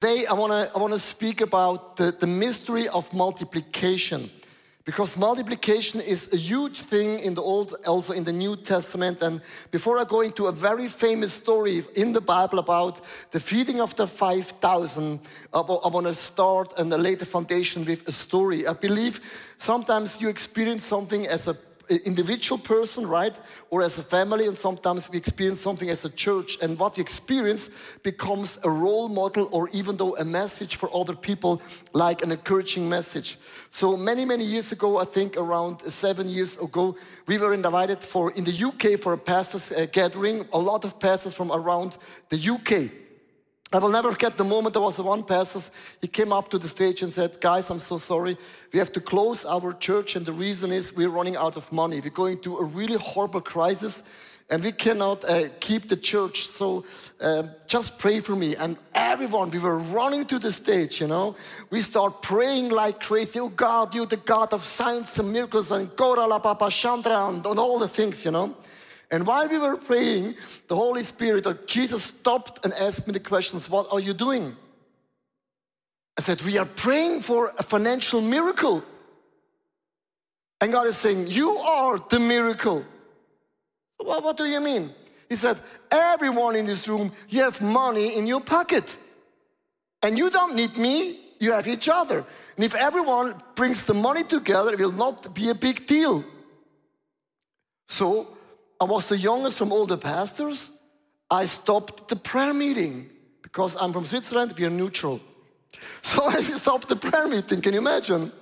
Today, I want to I wanna speak about the, the mystery of multiplication. Because multiplication is a huge thing in the Old, also in the New Testament. And before I go into a very famous story in the Bible about the feeding of the 5,000, I want to start and lay the foundation with a story. I believe sometimes you experience something as a individual person, right? Or as a family, and sometimes we experience something as a church. And what you experience becomes a role model or even though a message for other people, like an encouraging message. So many, many years ago, I think around seven years ago, we were invited for in the UK for a pastors uh, gathering, a lot of pastors from around the UK. I will never forget the moment there was one pastor, he came up to the stage and said, Guys, I'm so sorry. We have to close our church, and the reason is we're running out of money. We're going through a really horrible crisis, and we cannot uh, keep the church. So uh, just pray for me. And everyone, we were running to the stage, you know. We start praying like crazy. Oh God, you're the God of signs and miracles, and Gora la Papa Chandra, and all the things, you know. And while we were praying, the Holy Spirit or Jesus stopped and asked me the questions, What are you doing? I said, We are praying for a financial miracle. And God is saying, You are the miracle. Well, what do you mean? He said, Everyone in this room, you have money in your pocket. And you don't need me, you have each other. And if everyone brings the money together, it will not be a big deal. So I was the youngest from all the pastors. I stopped the prayer meeting because I'm from Switzerland, we are neutral. So I stopped the prayer meeting, can you imagine?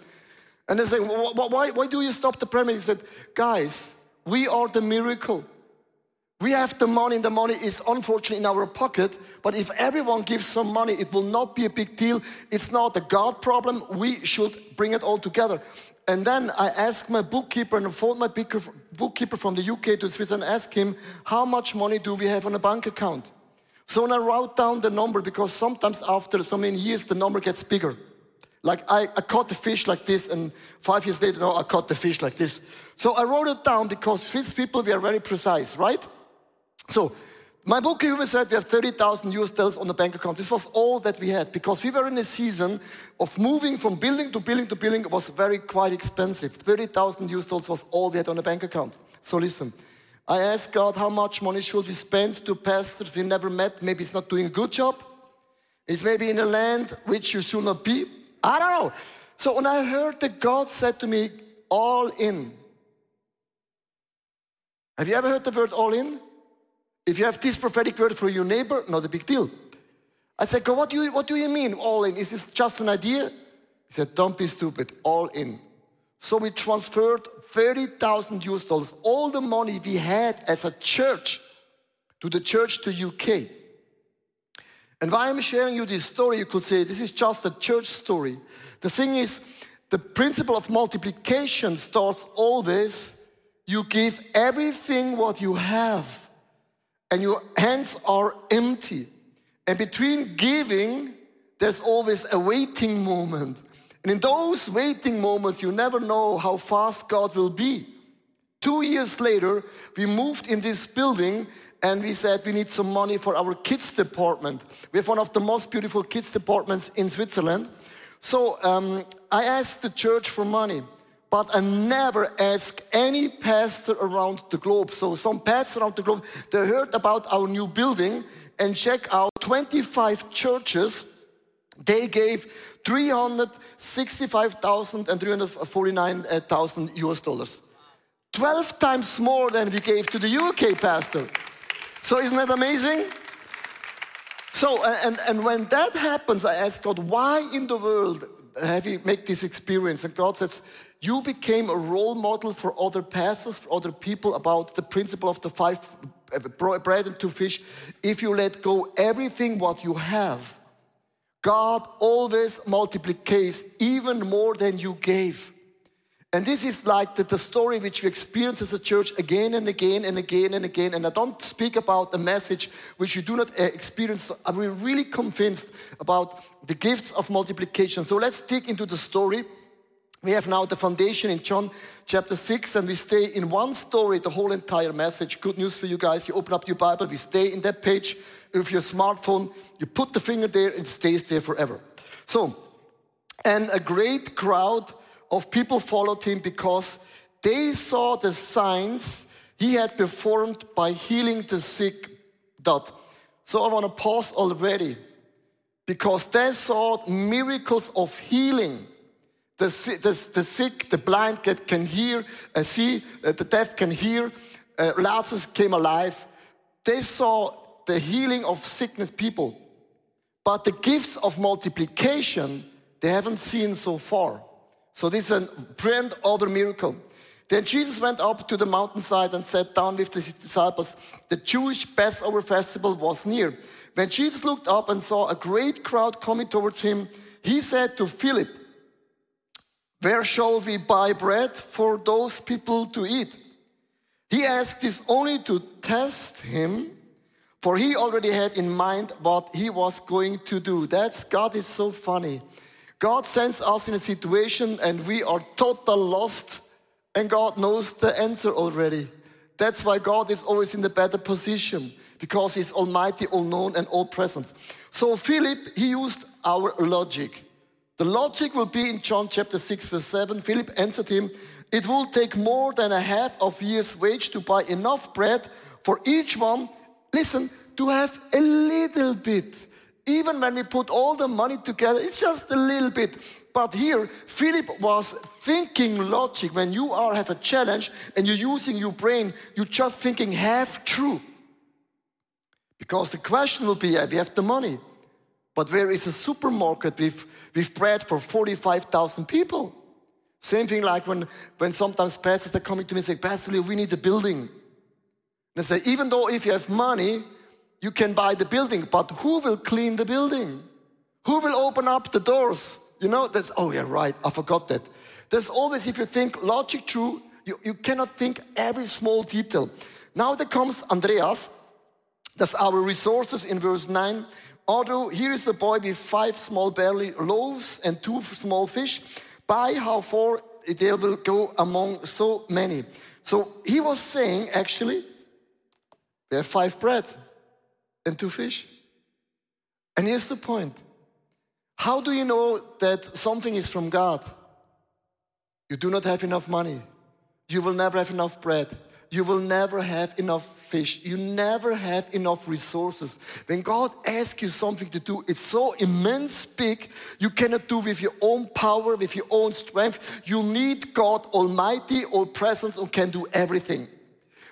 And they say, why, why do you stop the prayer meeting? He said, guys, we are the miracle. We have the money, and the money is unfortunately in our pocket. But if everyone gives some money, it will not be a big deal. It's not a God problem. We should bring it all together. And then I asked my bookkeeper and phoned my bookkeeper from the UK to Switzerland and asked him, how much money do we have on a bank account? So when I wrote down the number, because sometimes after so many years, the number gets bigger. Like I, I caught the fish like this, and five years later, no, I caught the fish like this. So I wrote it down because Swiss people, we are very precise, right? So my bookkeeper said we have 30,000 US dollars on the bank account. This was all that we had because we were in a season of moving from building to building to building. It was very quite expensive. 30,000 US dollars was all we had on the bank account. So listen, I asked God how much money should we spend to pastors we never met. Maybe he's not doing a good job. He's maybe in a land which you should not be. I don't know. So when I heard that God said to me, all in. Have you ever heard the word all in? If you have this prophetic word for your neighbor, not a big deal. I said, God, what do you, what do you mean, all in? Is this just an idea? He said, don't be stupid, all in. So we transferred 30,000 US dollars, all the money we had as a church, to the church to UK. And why I'm sharing you this story, you could say this is just a church story. The thing is, the principle of multiplication starts always you give everything what you have and your hands are empty. And between giving, there's always a waiting moment. And in those waiting moments, you never know how fast God will be. Two years later, we moved in this building and we said we need some money for our kids department. We have one of the most beautiful kids departments in Switzerland. So um, I asked the church for money but I never ask any pastor around the globe. So some pastors around the globe, they heard about our new building and check out 25 churches. They gave 365,000 and 349,000 US dollars. 12 times more than we gave to the UK pastor. So isn't that amazing? So, and, and when that happens, I ask God, why in the world have you make this experience? And God says, you became a role model for other pastors, for other people about the principle of the five uh, bread and two fish. If you let go everything what you have, God always multiplies even more than you gave. And this is like the, the, story which we experience as a church again and again and again and again. And I don't speak about a message which you do not uh, experience. I'm really convinced about the gifts of multiplication. So let's dig into the story. We have now the foundation in John chapter 6, and we stay in one story the whole entire message. Good news for you guys. You open up your Bible, we stay in that page with your smartphone. You put the finger there, and it stays there forever. So, and a great crowd of people followed him because they saw the signs he had performed by healing the sick. Dot. So I want to pause already because they saw miracles of healing. The, the, the sick, the blind get, can hear, uh, see, uh, the deaf can hear. Uh, Lazarus came alive. They saw the healing of sickness people. But the gifts of multiplication, they haven't seen so far. So this is a brand other miracle. Then Jesus went up to the mountainside and sat down with his disciples. The Jewish Passover festival was near. When Jesus looked up and saw a great crowd coming towards him, he said to Philip, Where shall we buy bread for those people to eat? He asked this only to test him, for he already had in mind what he was going to do. That's God is so funny. God sends us in a situation and we are total lost and God knows the answer already. That's why God is always in the better position because He's almighty, all known, and all present. So, Philip, he used our logic. The logic will be in John chapter 6, verse 7. Philip answered him, It will take more than a half of year's wage to buy enough bread for each one, listen, to have a little bit. Even when we put all the money together, it's just a little bit. But here, Philip was thinking logic. When you are have a challenge and you're using your brain, you're just thinking half true. Because the question will be, yeah, we have the money, but where is a supermarket with, with bread for 45,000 people? Same thing like when, when sometimes pastors are coming to me and say, Pastor we need a building. And I say, even though if you have money, you can buy the building, but who will clean the building? Who will open up the doors? You know, that's, oh yeah, right, I forgot that. There's always, if you think logic true, you, you cannot think every small detail. Now there comes Andreas, that's our resources in verse 9. Although here is a boy with five small barley loaves and two small fish, by how far they will go among so many. So he was saying, actually, we have five bread and two fish. And here's the point how do you know that something is from God? You do not have enough money. You will never have enough bread. You will never have enough fish. You never have enough resources. When God asks you something to do, it's so immense big, you cannot do with your own power, with your own strength. You need God Almighty, all presence, who can do everything.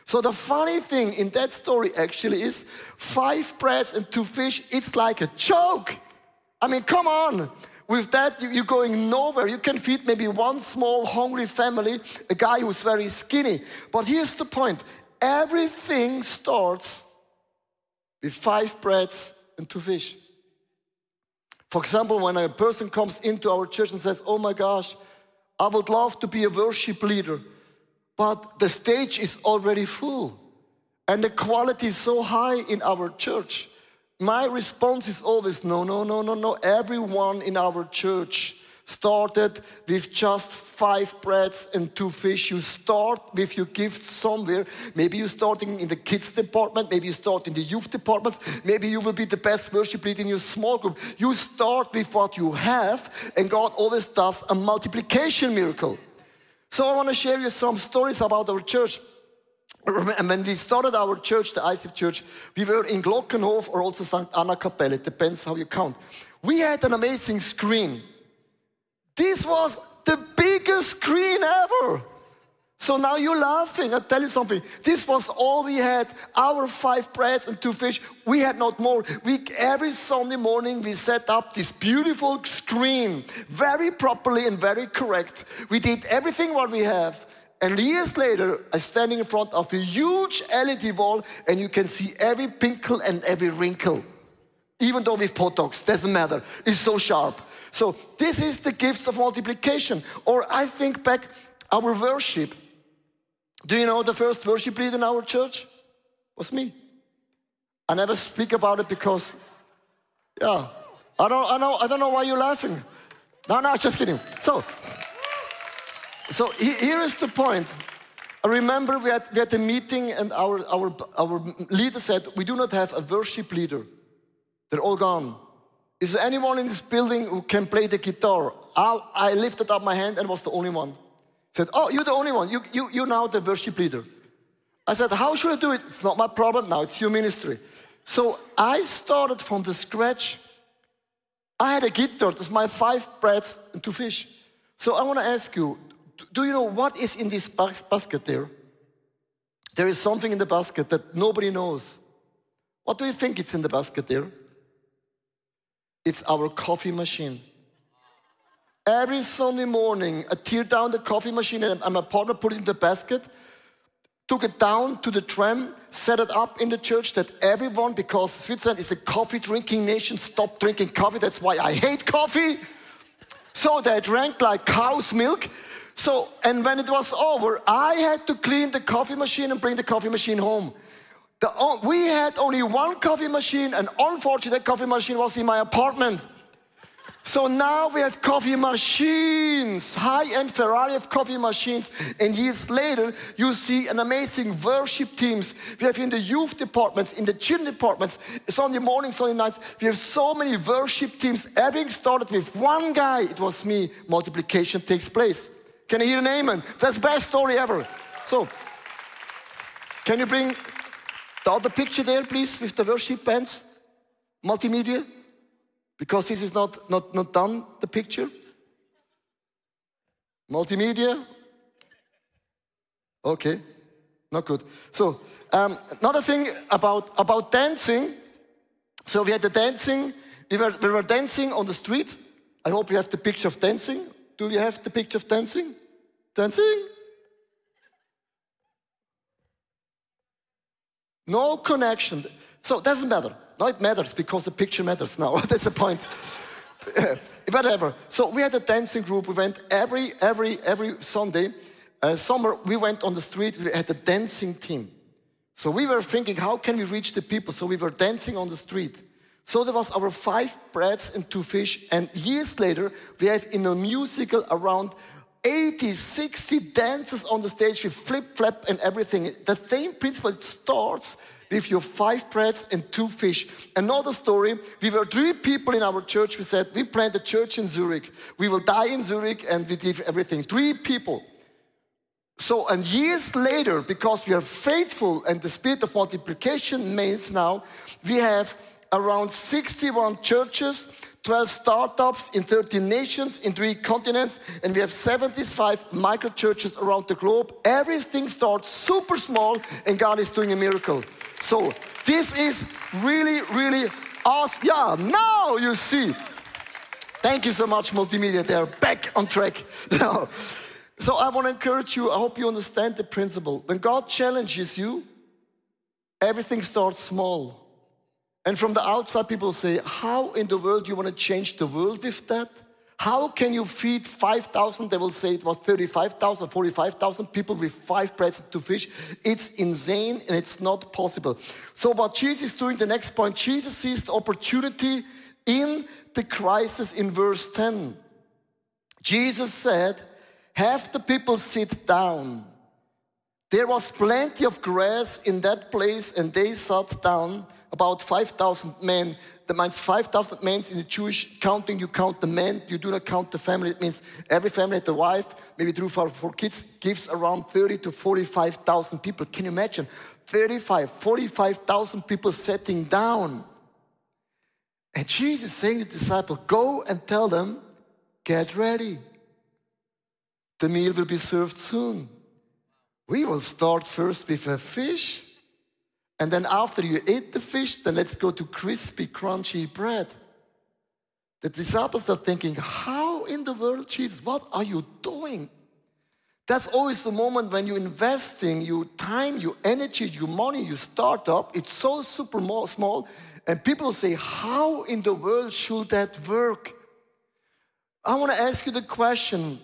So the funny thing in that story actually is five breads and two fish, it's like a joke. I mean, come on. With that, you're going nowhere. You can feed maybe one small hungry family, a guy who's very skinny. But here's the point everything starts with five breads and two fish. For example, when a person comes into our church and says, Oh my gosh, I would love to be a worship leader, but the stage is already full and the quality is so high in our church my response is always no, no, no, no, no. Everyone in our church started with just five breads and two fish. You start with your gifts somewhere. Maybe you're starting in the kids department, maybe you start in the youth departments, maybe you will be the best worship leader in your small group. You start with what you have, and God always does a multiplication miracle. So I want to share you some stories about our church. And when we started our church, the ICF church, we were in Glockenhof or also St. Anna Kapelle, it depends how you count. We had an amazing screen. This was the biggest screen ever. So now you're laughing. I tell you something. This was all we had. Our five breads and two fish. We had not more. We every Sunday morning we set up this beautiful screen, very properly and very correct. We did everything what we have. And years later, I'm standing in front of a huge LED wall, and you can see every pinkle and every wrinkle. Even though with Botox, doesn't matter. It's so sharp. So this is the gifts of multiplication. Or I think back our worship. Do you know the first worship leader in our church? Was me. I never speak about it because, yeah, I don't, I know, I don't know why you're laughing. No, no, just kidding. So, so here is the point. I remember we had, we had a meeting and our, our, our leader said, We do not have a worship leader. They're all gone. Is there anyone in this building who can play the guitar? I, I lifted up my hand and was the only one. Said, Oh, you're the only one. You, you, you're now the worship leader. I said, How should I do it? It's not my problem now, it's your ministry. So I started from the scratch. I had a guitar, that's my five breads and two fish. So I want to ask you do you know what is in this basket there? There is something in the basket that nobody knows. What do you think it's in the basket there? It's our coffee machine. Every Sunday morning, I tear down the coffee machine and my partner put it in the basket, took it down to the tram, set it up in the church that everyone, because Switzerland is a coffee drinking nation, stop drinking coffee. That's why I hate coffee. So they drank like cow's milk. So, and when it was over, I had to clean the coffee machine and bring the coffee machine home. The, we had only one coffee machine, and unfortunately, that coffee machine was in my apartment. So now we have coffee machines, high-end Ferrari of coffee machines, and years later you see an amazing worship teams. We have in the youth departments, in the children departments, Sunday morning, Sunday nights. We have so many worship teams. Everything started with one guy. It was me. Multiplication takes place. Can you hear an amen? That's best story ever. So, can you bring the other picture there, please, with the worship bands? Multimedia? Because this is not, not, not done, the picture. Multimedia? Okay, not good. So, um, another thing about, about dancing. So, we had the dancing, we were, we were dancing on the street. I hope you have the picture of dancing. Do you have the picture of dancing? Dancing? No connection. So it doesn't matter. Now it matters because the picture matters now. That's the point. Whatever. So we had a dancing group. We went every every every Sunday. Uh, summer we went on the street. We had a dancing team. So we were thinking, how can we reach the people? So we were dancing on the street. So there was our five breads and two fish. And years later, we have in a musical around 80, 60 dancers on the stage with flip flap and everything. The same principle starts with your five breads and two fish. Another story, we were three people in our church. We said, we plant a church in Zurich. We will die in Zurich and we give everything. Three people. So, and years later, because we are faithful and the spirit of multiplication means now, we have around 61 churches, 12 startups in 13 nations, in three continents, and we have 75 micro churches around the globe. Everything starts super small, and God is doing a miracle. So, this is really, really awesome. Yeah, now you see. Thank you so much, Multimedia. They are back on track. so, I want to encourage you. I hope you understand the principle. When God challenges you, everything starts small. And from the outside, people say, How in the world do you want to change the world with that? How can you feed 5,000? They will say it was 35,000, 45,000 people with five breads and two fish. It's insane and it's not possible. So, what Jesus is doing, the next point, Jesus sees the opportunity in the crisis in verse 10. Jesus said, Have the people sit down. There was plenty of grass in that place, and they sat down about 5,000 men. That means 5,000 men in the Jewish counting. You count the men, you do not count the family. It means every family had a wife, maybe or four kids, gives around 30 to 45,000 people. Can you imagine? 35, 45,000 people sitting down. And Jesus saying to the disciple, Go and tell them, get ready. The meal will be served soon. We will start first with a fish and then after you eat the fish, then let's go to crispy, crunchy bread. The disciples are thinking, How in the world, Jesus, what are you doing? That's always the moment when you're investing your time, your energy, your money, your startup. It's so super small. And people say, How in the world should that work? I want to ask you the question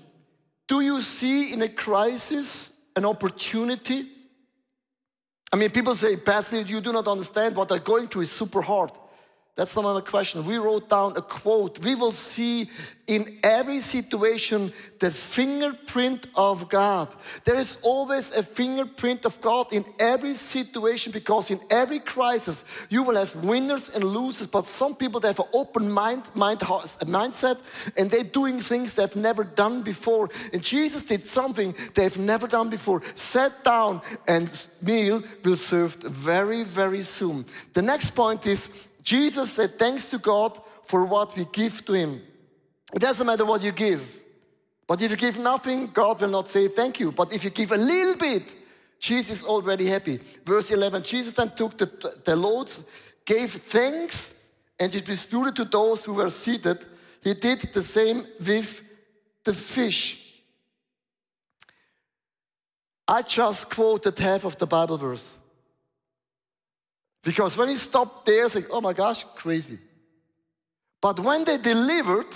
Do you see in a crisis an opportunity? I mean, people say, Pastor, you do not understand what I'm going through is super hard. That's not a question. We wrote down a quote. We will see in every situation the fingerprint of God. There is always a fingerprint of God in every situation because in every crisis you will have winners and losers. But some people they have an open mind, mind mindset and they're doing things they've never done before. And Jesus did something they've never done before. Sat down and meal will served very, very soon. The next point is Jesus said thanks to God for what we give to Him. It doesn't matter what you give. But if you give nothing, God will not say thank you. But if you give a little bit, Jesus is already happy. Verse 11 Jesus then took the, the loads, gave thanks, and distributed to those who were seated. He did the same with the fish. I just quoted half of the Bible verse. Because when he stopped there, it's like, oh my gosh, crazy. But when they delivered,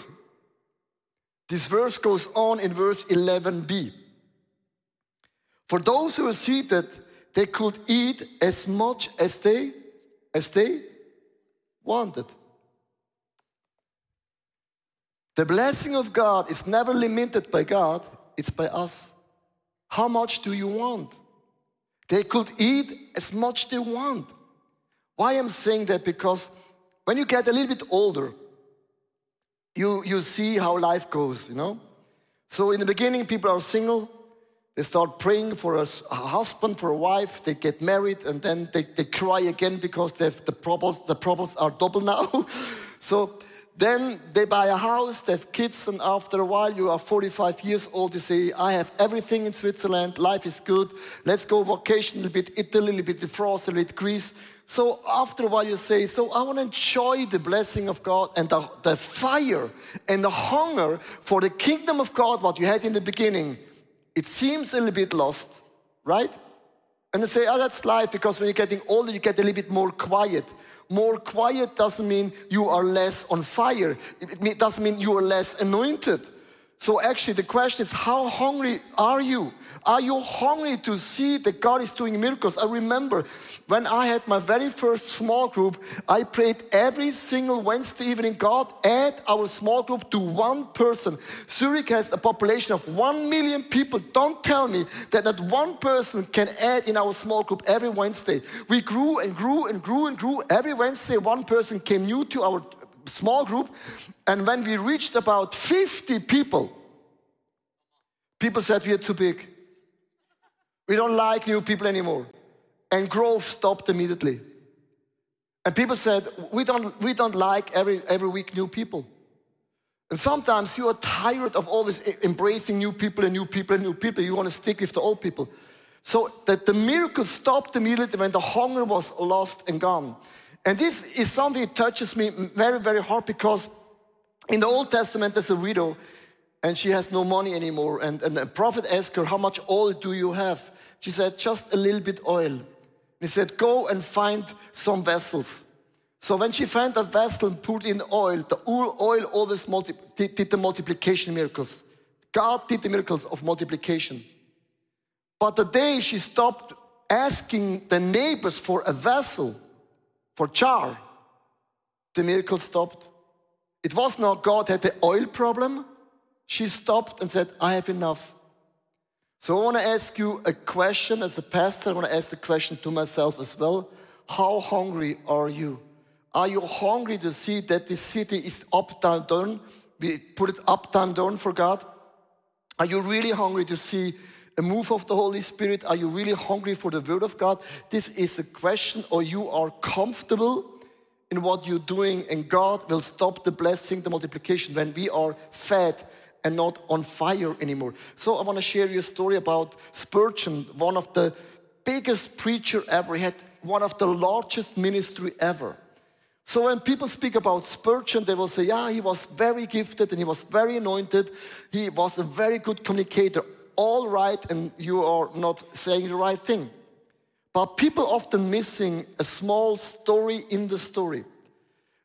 this verse goes on in verse 11b. For those who were seated, they could eat as much as they as they wanted. The blessing of God is never limited by God, it's by us. How much do you want? They could eat as much they want. Why I'm saying that? Because when you get a little bit older, you, you see how life goes, you know? So in the beginning, people are single. They start praying for a, a husband, for a wife. They get married, and then they, they cry again because the problems, the problems are double now. so then they buy a house, they have kids, and after a while, you are 45 years old. You say, I have everything in Switzerland, life is good. Let's go vacation a little bit Italy, a little bit France, a little bit Greece. So after a while, you say, So I want to enjoy the blessing of God and the, the fire and the hunger for the kingdom of God, what you had in the beginning. It seems a little bit lost, right? And they say, Oh, that's life because when you're getting older, you get a little bit more quiet. More quiet doesn't mean you are less on fire, it doesn't mean you are less anointed. So actually, the question is, how hungry are you? Are you hungry to see that God is doing miracles? I remember when I had my very first small group, I prayed every single Wednesday evening, God, add our small group to one person. Zurich has a population of one million people. Don't tell me that not one person can add in our small group every Wednesday. We grew and grew and grew and grew. Every Wednesday, one person came new to our small group. And when we reached about 50 people, people said we are too big. We don't like new people anymore. And growth stopped immediately. And people said, we don't, we don't like every, every week new people. And sometimes you are tired of always embracing new people and new people and new people. You want to stick with the old people. So that the miracle stopped immediately when the hunger was lost and gone. And this is something that touches me very, very hard because in the Old Testament, there's a widow and she has no money anymore. And, and the prophet asked her, How much oil do you have? She said, Just a little bit oil. He said, Go and find some vessels. So when she found a vessel and put in oil, the oil always did, did the multiplication miracles. God did the miracles of multiplication. But the day she stopped asking the neighbors for a vessel, for jar, the miracle stopped. It was not God had the oil problem. She stopped and said, I have enough. So I want to ask you a question as a pastor. I want to ask the question to myself as well. How hungry are you? Are you hungry to see that this city is up, down, down? We put it up, down, down for God? Are you really hungry to see a move of the Holy Spirit? Are you really hungry for the Word of God? This is a question, or you are comfortable in what you're doing, and God will stop the blessing, the multiplication when we are fed and not on fire anymore. So I want to share you a story about Spurgeon, one of the biggest preacher ever. He had one of the largest ministry ever. So when people speak about Spurgeon, they will say, yeah, he was very gifted and he was very anointed. He was a very good communicator all right and you are not saying the right thing. But people often missing a small story in the story.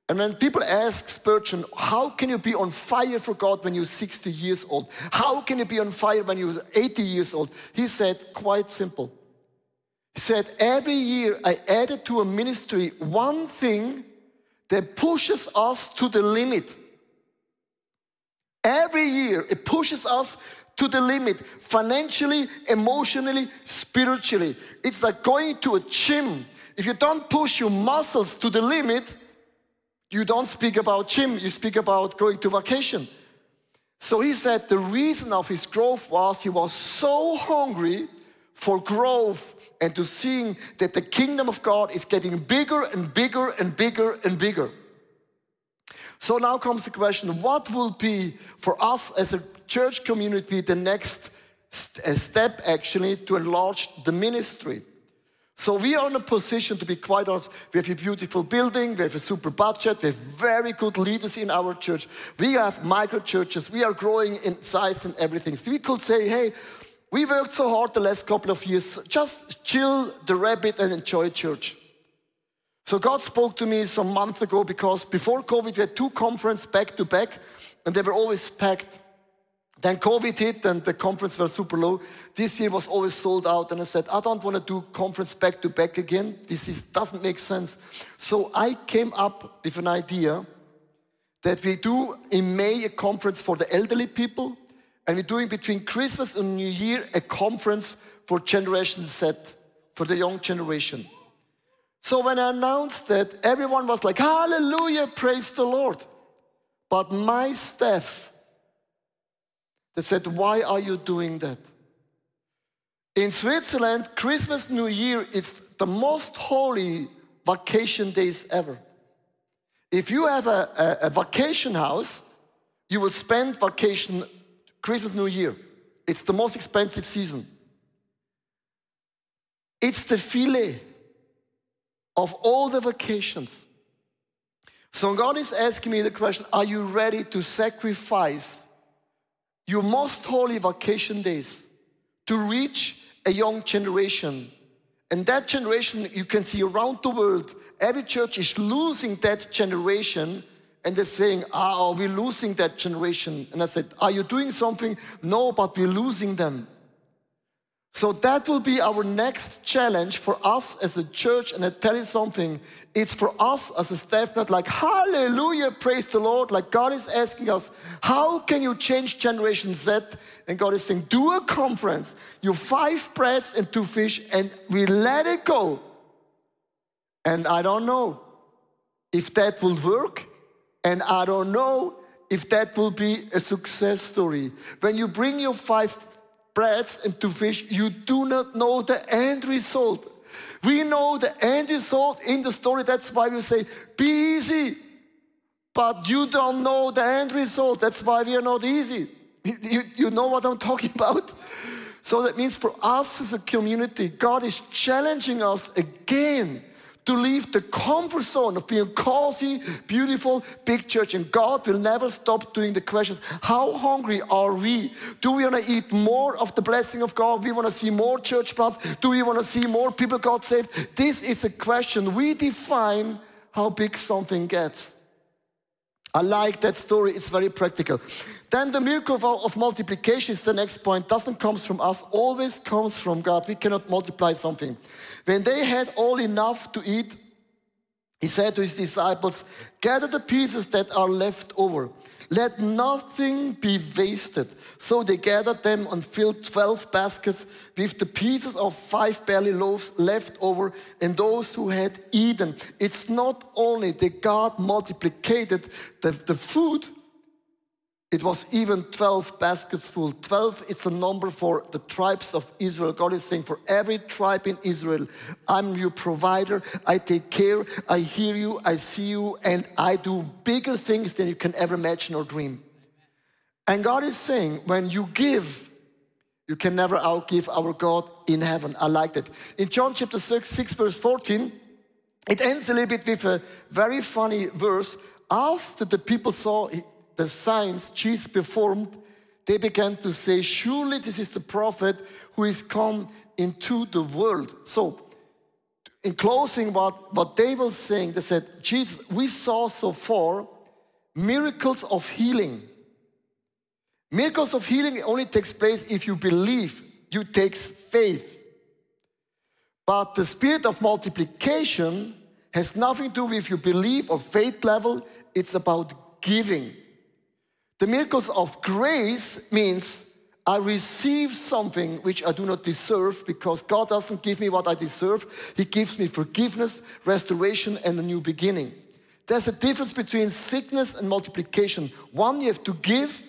And when people ask Spurgeon, how can you be on fire for God when you're 60 years old? How can you be on fire when you're 80 years old? He said, quite simple. He said, every year I added to a ministry one thing that pushes us to the limit. Every year, it pushes us to the limit financially, emotionally, spiritually. It's like going to a gym. If you don't push your muscles to the limit, you don't speak about gym, you speak about going to vacation. So he said the reason of his growth was he was so hungry for growth and to seeing that the kingdom of God is getting bigger and bigger and bigger and bigger. So now comes the question what will be for us as a church community the next step actually to enlarge the ministry? So we are in a position to be quite honest. We have a beautiful building, we have a super budget, we have very good leaders in our church. We have micro churches, we are growing in size and everything. So we could say, hey, we worked so hard the last couple of years, just chill the rabbit and enjoy church. So God spoke to me some month ago because before COVID we had two conferences back to back and they were always packed. Then COVID hit and the conference were super low. This year was always sold out and I said, I don't want to do conference back to back again. This is, doesn't make sense. So I came up with an idea that we do in May a conference for the elderly people and we're doing between Christmas and New Year a conference for Generation Z, for the young generation. So when I announced that, everyone was like, Hallelujah, praise the Lord. But my staff, they said, Why are you doing that? In Switzerland, Christmas, New Year, it's the most holy vacation days ever. If you have a, a, a vacation house, you will spend vacation Christmas, New Year. It's the most expensive season. It's the filet of all the vacations. So God is asking me the question Are you ready to sacrifice your most holy vacation days to reach a young generation? And that generation you can see around the world, every church is losing that generation. And they're saying, Ah, we're losing that generation. And I said, Are you doing something? No, but we're losing them. So that will be our next challenge for us as a church. And I tell you something, it's for us as a staff, not like, hallelujah, praise the Lord. Like God is asking us, how can you change Generation Z? And God is saying, do a conference, you five breads and two fish, and we let it go. And I don't know if that will work. And I don't know if that will be a success story. When you bring your five breads and two fish, you do not know the end result. We know the end result in the story. That's why we say, be easy. But you don't know the end result. That's why we are not easy. You, you know what I'm talking about? So that means for us as a community, God is challenging us again to leave the comfort zone of being cozy, beautiful, big church. And God will never stop doing the questions. How hungry are we? Do we want to eat more of the blessing of God? We want to see more church plants? Do we want to see more people God saved? This is a question. We define how big something gets. I like that story, it's very practical. Then the miracle of multiplication is the next point. Doesn't come from us, always comes from God. We cannot multiply something. When they had all enough to eat, he said to his disciples, Gather the pieces that are left over let nothing be wasted. So they gathered them and filled 12 baskets with the pieces of five barley loaves left over and those who had eaten. It's not only that God multiplied the, the food, it was even 12 baskets full. 12, it's a number for the tribes of Israel. God is saying, for every tribe in Israel, I'm your provider. I take care. I hear you. I see you. And I do bigger things than you can ever imagine or dream. And God is saying, when you give, you can never outgive our God in heaven. I like that. In John chapter 6, 6 verse 14, it ends a little bit with a very funny verse. After the people saw the signs Jesus performed, they began to say, Surely this is the prophet who is come into the world. So, in closing, what, what they were saying, they said, Jesus, we saw so far miracles of healing. Miracles of healing only takes place if you believe, you takes faith. But the spirit of multiplication has nothing to do with your belief or faith level, it's about giving. The miracles of grace means I receive something which I do not deserve because God doesn't give me what I deserve. He gives me forgiveness, restoration, and a new beginning. There's a difference between sickness and multiplication. One you have to give,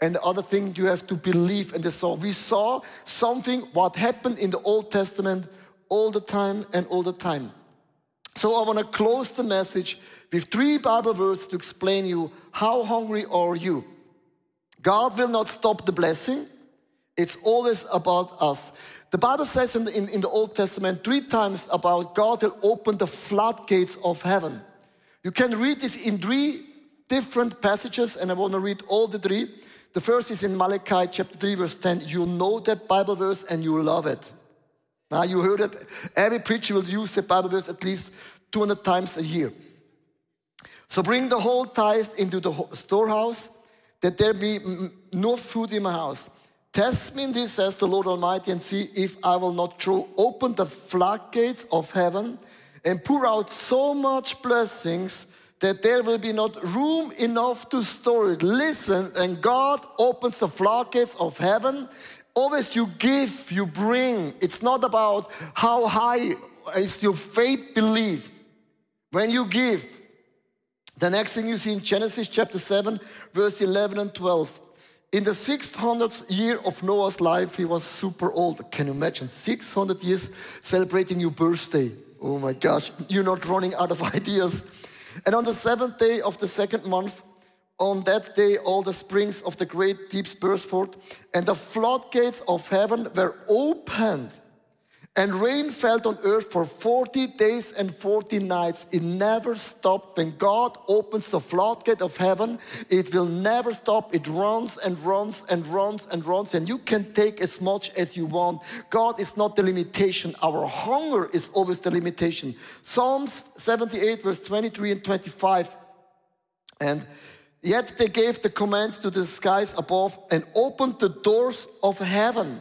and the other thing you have to believe. And so we saw something what happened in the Old Testament all the time and all the time. So I want to close the message with three Bible verses to explain you how hungry are you. God will not stop the blessing. It's always about us. The Bible says in the, in, in the Old Testament three times about God will open the floodgates of heaven. You can read this in three different passages, and I want to read all the three. The first is in Malachi chapter 3, verse 10. You know that Bible verse and you love it. Now, you heard it. Every preacher will use the Bible verse at least 200 times a year. So bring the whole tithe into the storehouse, that there be no food in my house. Test me in this, says the Lord Almighty, and see if I will not throw open the floodgates of heaven and pour out so much blessings that there will be not room enough to store it. Listen, and God opens the floodgates of heaven. Always you give, you bring. It's not about how high is your faith belief. When you give, the next thing you see in Genesis chapter 7, verse 11 and 12. In the 600th year of Noah's life, he was super old. Can you imagine? 600 years celebrating your birthday. Oh my gosh, you're not running out of ideas. And on the seventh day of the second month, on that day, all the springs of the great deeps burst forth, and the floodgates of heaven were opened and rain fell on earth for 40 days and 40 nights. It never stopped. When God opens the floodgate of heaven, it will never stop. It runs and runs and runs and runs, and you can take as much as you want. God is not the limitation. Our hunger is always the limitation. Psalms 78, verse 23 and 25. And yet they gave the commands to the skies above and opened the doors of heaven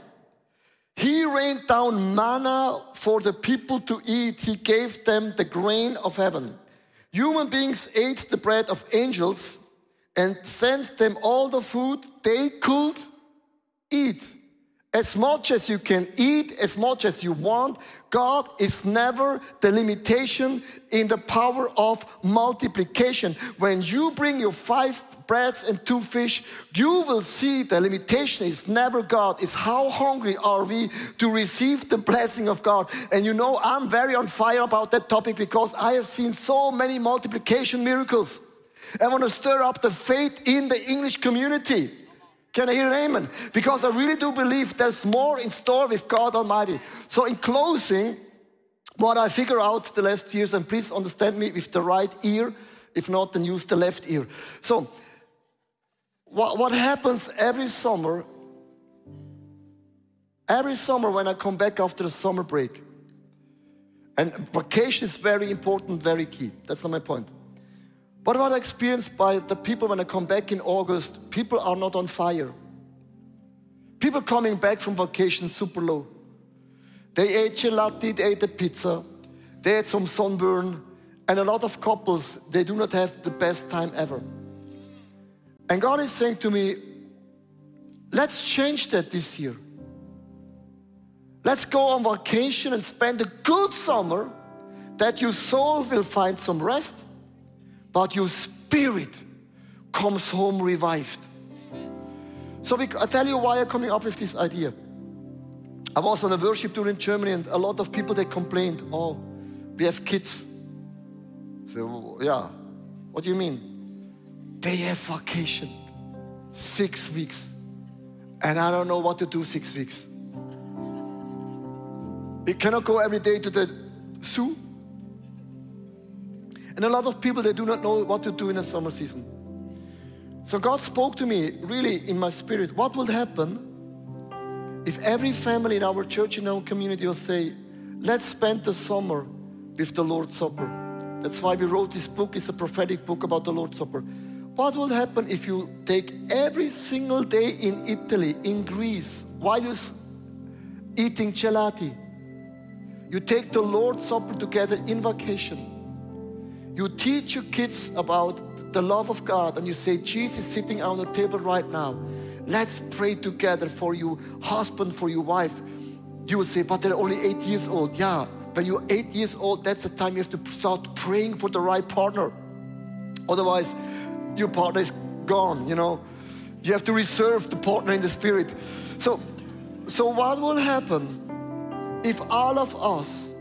he rained down manna for the people to eat. He gave them the grain of heaven. Human beings ate the bread of angels and sent them all the food they could eat. As much as you can eat, as much as you want, God is never the limitation in the power of multiplication. When you bring your five breads and two fish, you will see the limitation is never God, it's how hungry are we to receive the blessing of God. And you know, I'm very on fire about that topic because I have seen so many multiplication miracles. I want to stir up the faith in the English community. Can I hear an amen? Because I really do believe there's more in store with God Almighty. So, in closing, what I figure out the last years, and please understand me with the right ear, if not, then use the left ear. So, what, what happens every summer, every summer when I come back after the summer break, and vacation is very important, very key. That's not my point. But what I experienced by the people when I come back in August, people are not on fire. People coming back from vacation super low. They ate gelati, they ate a pizza, they had some sunburn, and a lot of couples, they do not have the best time ever. And God is saying to me, let's change that this year. Let's go on vacation and spend a good summer that your soul will find some rest but your spirit comes home revived. So we, I tell you why I'm coming up with this idea. I was on a worship tour in Germany, and a lot of people they complained, "Oh, we have kids." So yeah, what do you mean? They have vacation, six weeks, and I don't know what to do six weeks. We cannot go every day to the zoo. And a lot of people, they do not know what to do in the summer season. So God spoke to me really in my spirit. What will happen if every family in our church, in our community will say, let's spend the summer with the Lord's Supper. That's why we wrote this book. It's a prophetic book about the Lord's Supper. What will happen if you take every single day in Italy, in Greece, while you're eating gelati? You take the Lord's Supper together in vacation You teach your kids about the love of God and you say, Jesus is sitting on the table right now. Let's pray together for you, husband, for your wife. You will say, but they're only eight years old. Yeah, when you're eight years old, that's the time you have to start praying for the right partner. Otherwise, your partner is gone, you know. You have to reserve the partner in the spirit. So, so what will happen if all of us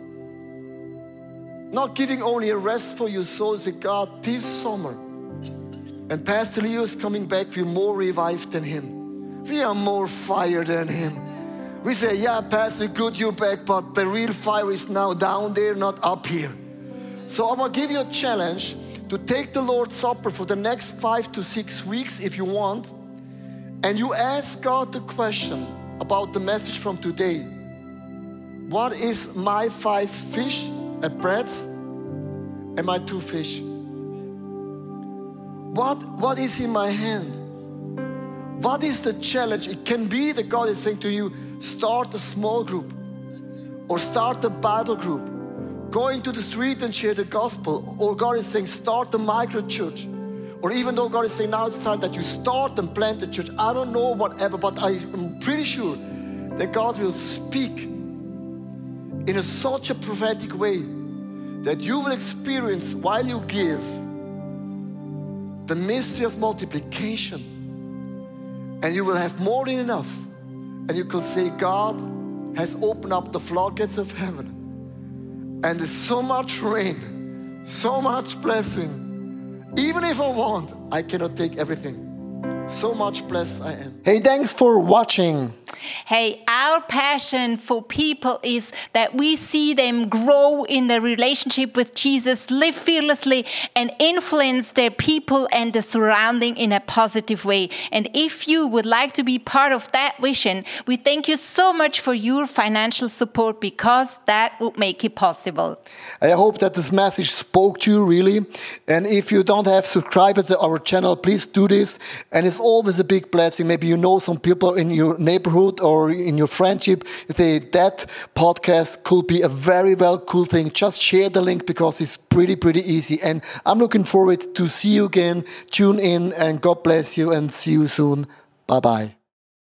not giving only a rest for your soul, say, God, this summer, and Pastor Leo is coming back, we're more revived than him. We are more fire than him. We say, yeah, Pastor, good you're back, but the real fire is now down there, not up here. So I will give you a challenge to take the Lord's Supper for the next five to six weeks if you want, and you ask God the question about the message from today. What is my five fish and bread and my two fish. What, what is in my hand? What is the challenge? It can be that God is saying to you, start a small group or start a Bible group. Going to the street and share the gospel. Or God is saying, start a micro church. Or even though God is saying, now it's time that you start and plant a church. I don't know whatever, but I am pretty sure that God will speak in a, such a prophetic way that you will experience while you give the mystery of multiplication. And you will have more than enough. And you can say, God has opened up the floodgates of heaven. And there's so much rain, so much blessing. Even if I want, I cannot take everything. So much blessed I am. Hey, thanks for watching. Hey, our passion for people is that we see them grow in their relationship with Jesus, live fearlessly, and influence their people and the surrounding in a positive way. And if you would like to be part of that vision, we thank you so much for your financial support because that would make it possible. I hope that this message spoke to you really. And if you don't have subscribed to our channel, please do this. And it's always a big blessing. Maybe you know some people in your neighborhood or in your friendship, say that podcast could be a very well cool thing. Just share the link because it's pretty, pretty easy. And I'm looking forward to see you again. Tune in and God bless you and see you soon. Bye bye.